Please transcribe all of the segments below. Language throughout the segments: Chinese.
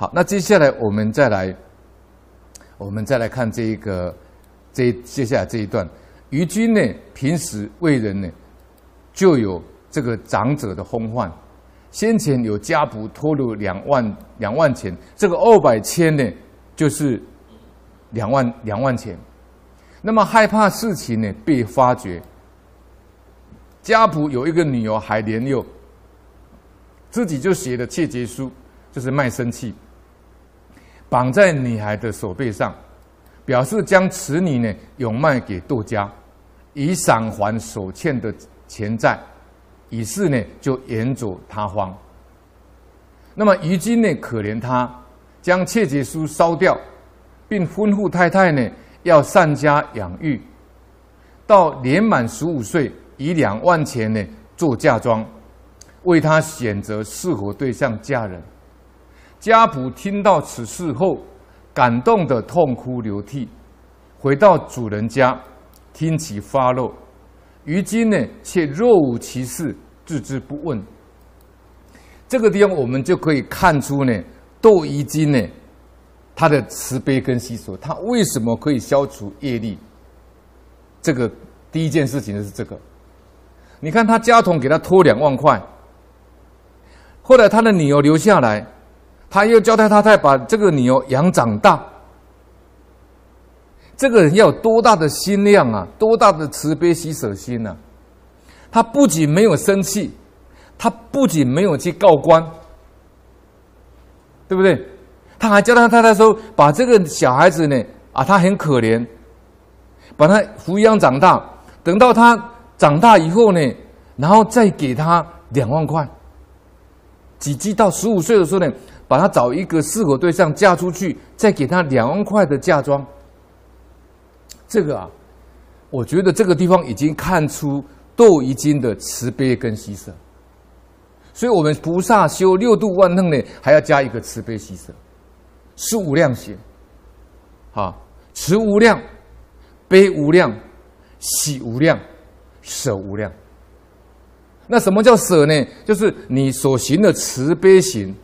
好，那接下来我们再来，我们再来看这一个，这接下来这一段，于君呢，平时为人呢，就有这个长者的风范。先前有家仆托了两万两万钱，这个二百千呢，就是两万两万钱。那么害怕事情呢被发觉，家仆有一个女儿还年幼，自己就写了切结书，就是卖身契。绑在女孩的手背上，表示将此女呢永卖给窦家，以偿还所欠的钱债，于是呢就远走他方。那么于今呢可怜他，将切结书烧掉，并吩咐太太呢要善加养育，到年满十五岁，以两万钱呢做嫁妆，为他选择适合对象嫁人。家仆听到此事后，感动得痛哭流涕，回到主人家，听其发落。于今呢，却若无其事，置之不问。这个地方我们就可以看出呢，窦漪金呢，他的慈悲跟喜舍，他为什么可以消除业力？这个第一件事情就是这个。你看他家童给他拖两万块，后来他的女儿留下来。他又交代他太太把这个女儿养长大，这个人要多大的心量啊，多大的慈悲喜舍心呐、啊！他不仅没有生气，他不仅没有去告官，对不对？他还教他太太说，把这个小孩子呢，啊，他很可怜，把他抚养长大，等到他长大以后呢，然后再给他两万块，几几到十五岁的时候呢。把他找一个适合对象嫁出去，再给他两万块的嫁妆。这个啊，我觉得这个地方已经看出窦漪金的慈悲跟喜舍。所以，我们菩萨修六度万能呢，还要加一个慈悲喜舍，是无量行。啊，慈无量，悲无量，喜无量，舍无量。那什么叫舍呢？就是你所行的慈悲行。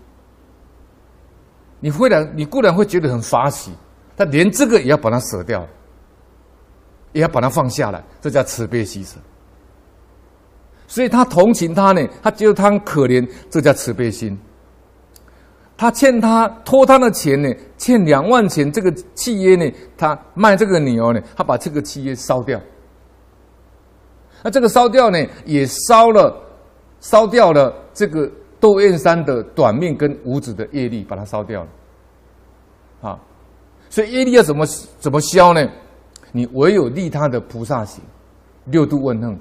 你会然，你固然会觉得很发喜，但连这个也要把它舍掉，也要把它放下来，这叫慈悲喜舍。所以他同情他呢，他觉得他很可怜，这叫慈悲心。他欠他托他的钱呢，欠两万钱，这个契约呢，他卖这个女儿呢，他把这个契约烧掉。那这个烧掉呢，也烧了，烧掉了这个。窦燕山的短命跟无子的业力，把它烧掉了，啊，所以业力要怎么怎么消呢？你唯有利他的菩萨行，六度万恨，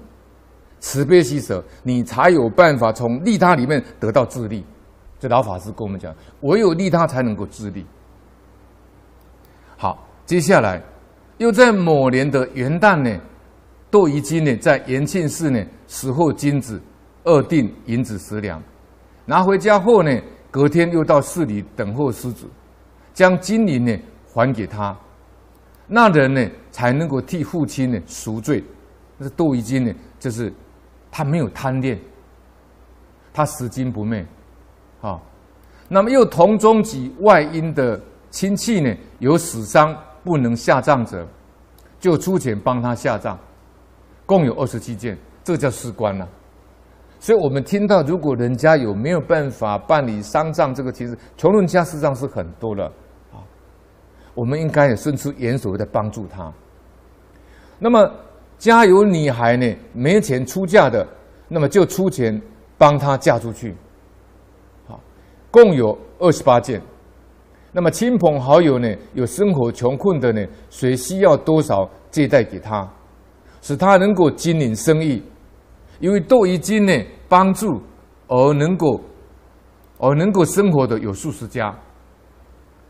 慈悲喜舍，你才有办法从利他里面得到自利。这老法师跟我们讲，唯有利他才能够自利。好，接下来又在某年的元旦呢，窦漪金呢在延庆寺呢拾获金子二锭银子十两。拿回家后呢，隔天又到寺里等候师子，将金银呢还给他，那人呢才能够替父亲呢赎罪。那是窦漪金呢，就是他没有贪恋，他拾金不昧，啊，那么又同宗及外因的亲戚呢有死伤不能下葬者，就出钱帮他下葬，共有二十七件，这叫施棺了。所以我们听到，如果人家有没有办法办理丧葬，这个其实穷人家事实上是很多的啊。我们应该也伸出援手在帮助他。那么家有女孩呢，没钱出嫁的，那么就出钱帮她嫁出去。好，共有二十八件。那么亲朋好友呢，有生活穷困的呢，谁需要多少借贷给他，使他能够经营生意。因为窦漪金呢帮助而能够而能够生活的有数十家，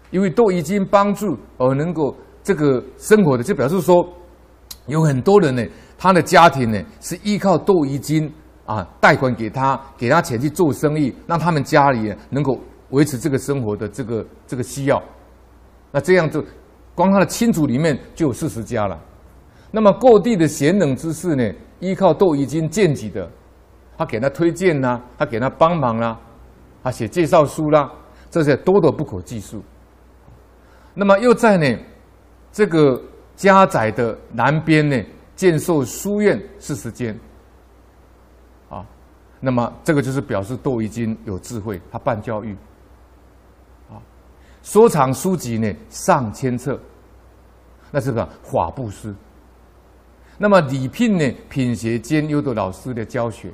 因为窦漪金帮助而能够这个生活的，就表示说有很多人呢，他的家庭呢是依靠窦漪金啊贷款给他，给他钱去做生意，让他们家里能够维持这个生活的这个这个需要。那这样就光他的亲族里面就有四十家了。那么各地的贤能之士呢，依靠窦漪金荐举的，他给他推荐呐、他给他帮忙啦、他写介绍书啦、这些多得不可计数。那么又在呢这个家宅的南边呢建设书院四十间，啊，那么这个就是表示窦漪金有智慧，他办教育，啊，收藏书籍呢上千册，那是个法布施。那么礼聘呢品学兼优的老师的教学，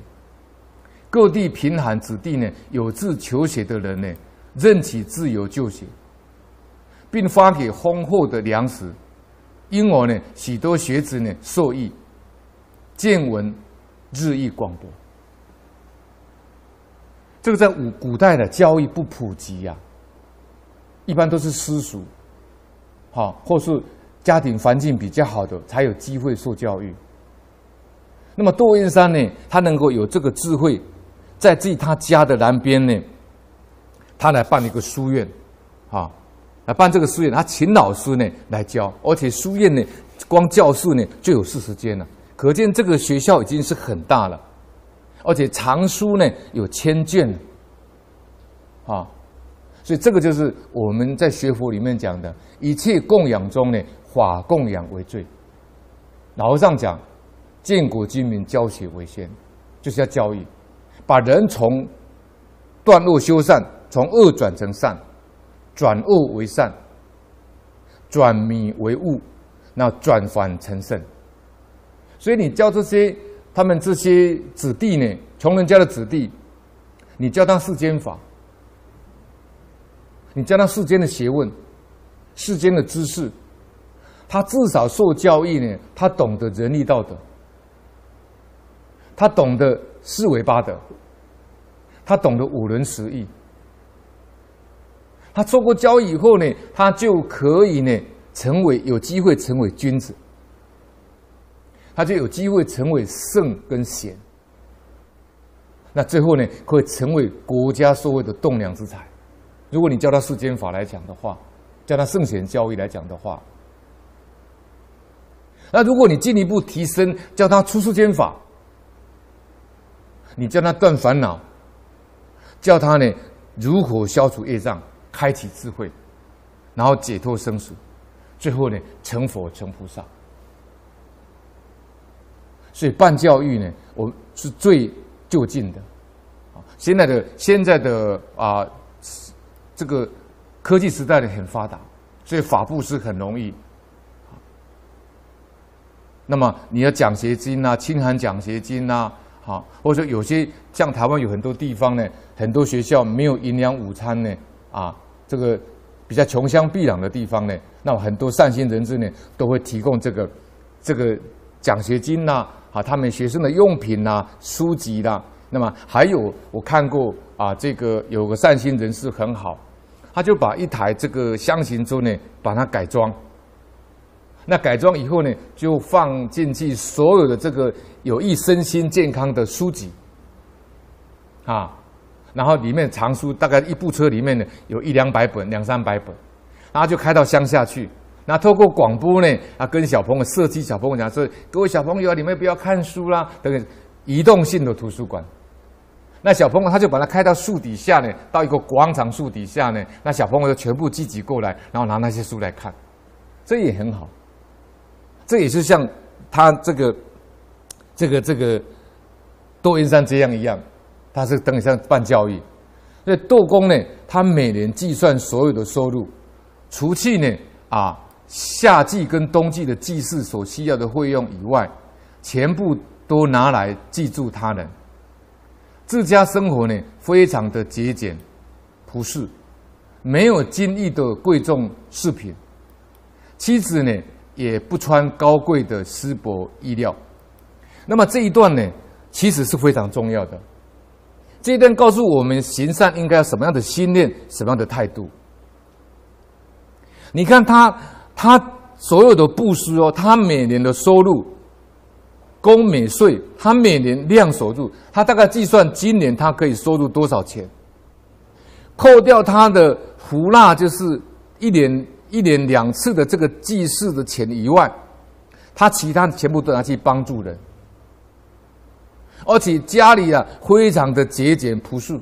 各地贫寒子弟呢有志求学的人呢任其自由就学。并发给丰厚的粮食，因而呢，许多学子呢受益，见闻日益广博。这个在古古代的教育不普及呀、啊，一般都是私塾，好，或是家庭环境比较好的才有机会受教育。那么窦燕山呢，他能够有这个智慧，在自己他家的南边呢，他来办一个书院，啊。来办这个书院，他请老师呢来教，而且书院呢，光教室呢就有四十间了，可见这个学校已经是很大了，而且藏书呢有千卷，啊，所以这个就是我们在学佛里面讲的，一切供养中呢，法供养为最。老和尚讲，建国军民教学为先，就是要教育，把人从断恶修善，从恶转成善。转恶为善，转迷为悟，那转凡成圣。所以你教这些他们这些子弟呢，穷人家的子弟，你教他世间法，你教他世间的学问，世间的知识，他至少受教育呢，他懂得仁义道德，他懂得四维八德，他懂得五伦十义。他受过教育以后呢，他就可以呢成为有机会成为君子，他就有机会成为圣跟贤。那最后呢，可以成为国家社会的栋梁之才。如果你教他世间法来讲的话，教他圣贤教育来讲的话，那如果你进一步提升，叫他出世间法，你叫他断烦恼，叫他呢如何消除业障。开启智慧，然后解脱生死，最后呢成佛成菩萨。所以办教育呢，我是最就近的。啊现在的现在的啊，这个科技时代呢很发达，所以法布施很容易。那么你要奖学金啊，清寒奖学金啊，好，或者说有些像台湾有很多地方呢，很多学校没有营养午餐呢。啊，这个比较穷乡僻壤的地方呢，那么很多善心人士呢都会提供这个这个奖学金呐，啊，他们学生的用品呐、书籍啦。那么还有我看过啊，这个有个善心人士很好，他就把一台这个箱型车呢，把它改装。那改装以后呢，就放进去所有的这个有益身心健康的书籍，啊。然后里面藏书，大概一部车里面呢有一两百本、两三百本，然后就开到乡下去，那透过广播呢啊，跟小朋友、社区小朋友讲说：各位小朋友，你们不要看书啦，这个移动性的图书馆。那小朋友他就把它开到树底下呢，到一个广场树底下呢，那小朋友就全部聚集过来，然后拿那些书来看，这也很好。这也是像他这个、这个、这个窦燕山这样一样。他是等于像办教育，那窦公呢，他每年计算所有的收入，除去呢啊夏季跟冬季的祭祀所需要的费用以外，全部都拿来济助他人。自家生活呢非常的节俭朴实，没有金玉的贵重饰品，妻子呢也不穿高贵的丝帛衣料。那么这一段呢，其实是非常重要的。这一段告诉我们，行善应该要什么样的心念，什么样的态度。你看他，他所有的布施哦，他每年的收入，供每岁，他每年量收入，他大概计算今年他可以收入多少钱，扣掉他的胡纳，就是一年一年两次的这个祭祀的钱以外，他其他全部都拿去帮助人。而且家里啊，非常的节俭朴素。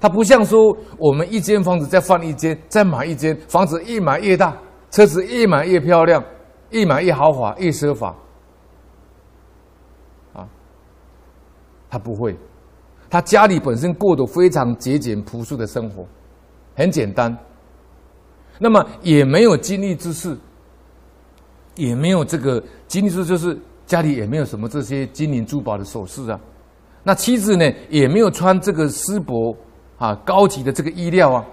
他不像说我们一间房子再换一间，再买一间，房子越买越大，车子越买越漂亮，越买越豪华，越奢华。啊，他不会，他家里本身过得非常节俭朴素的生活，很简单。那么也没有金玉之事，也没有这个金玉之饰，就是家里也没有什么这些金银珠宝的首饰啊。那妻子呢，也没有穿这个丝帛啊，高级的这个衣料啊，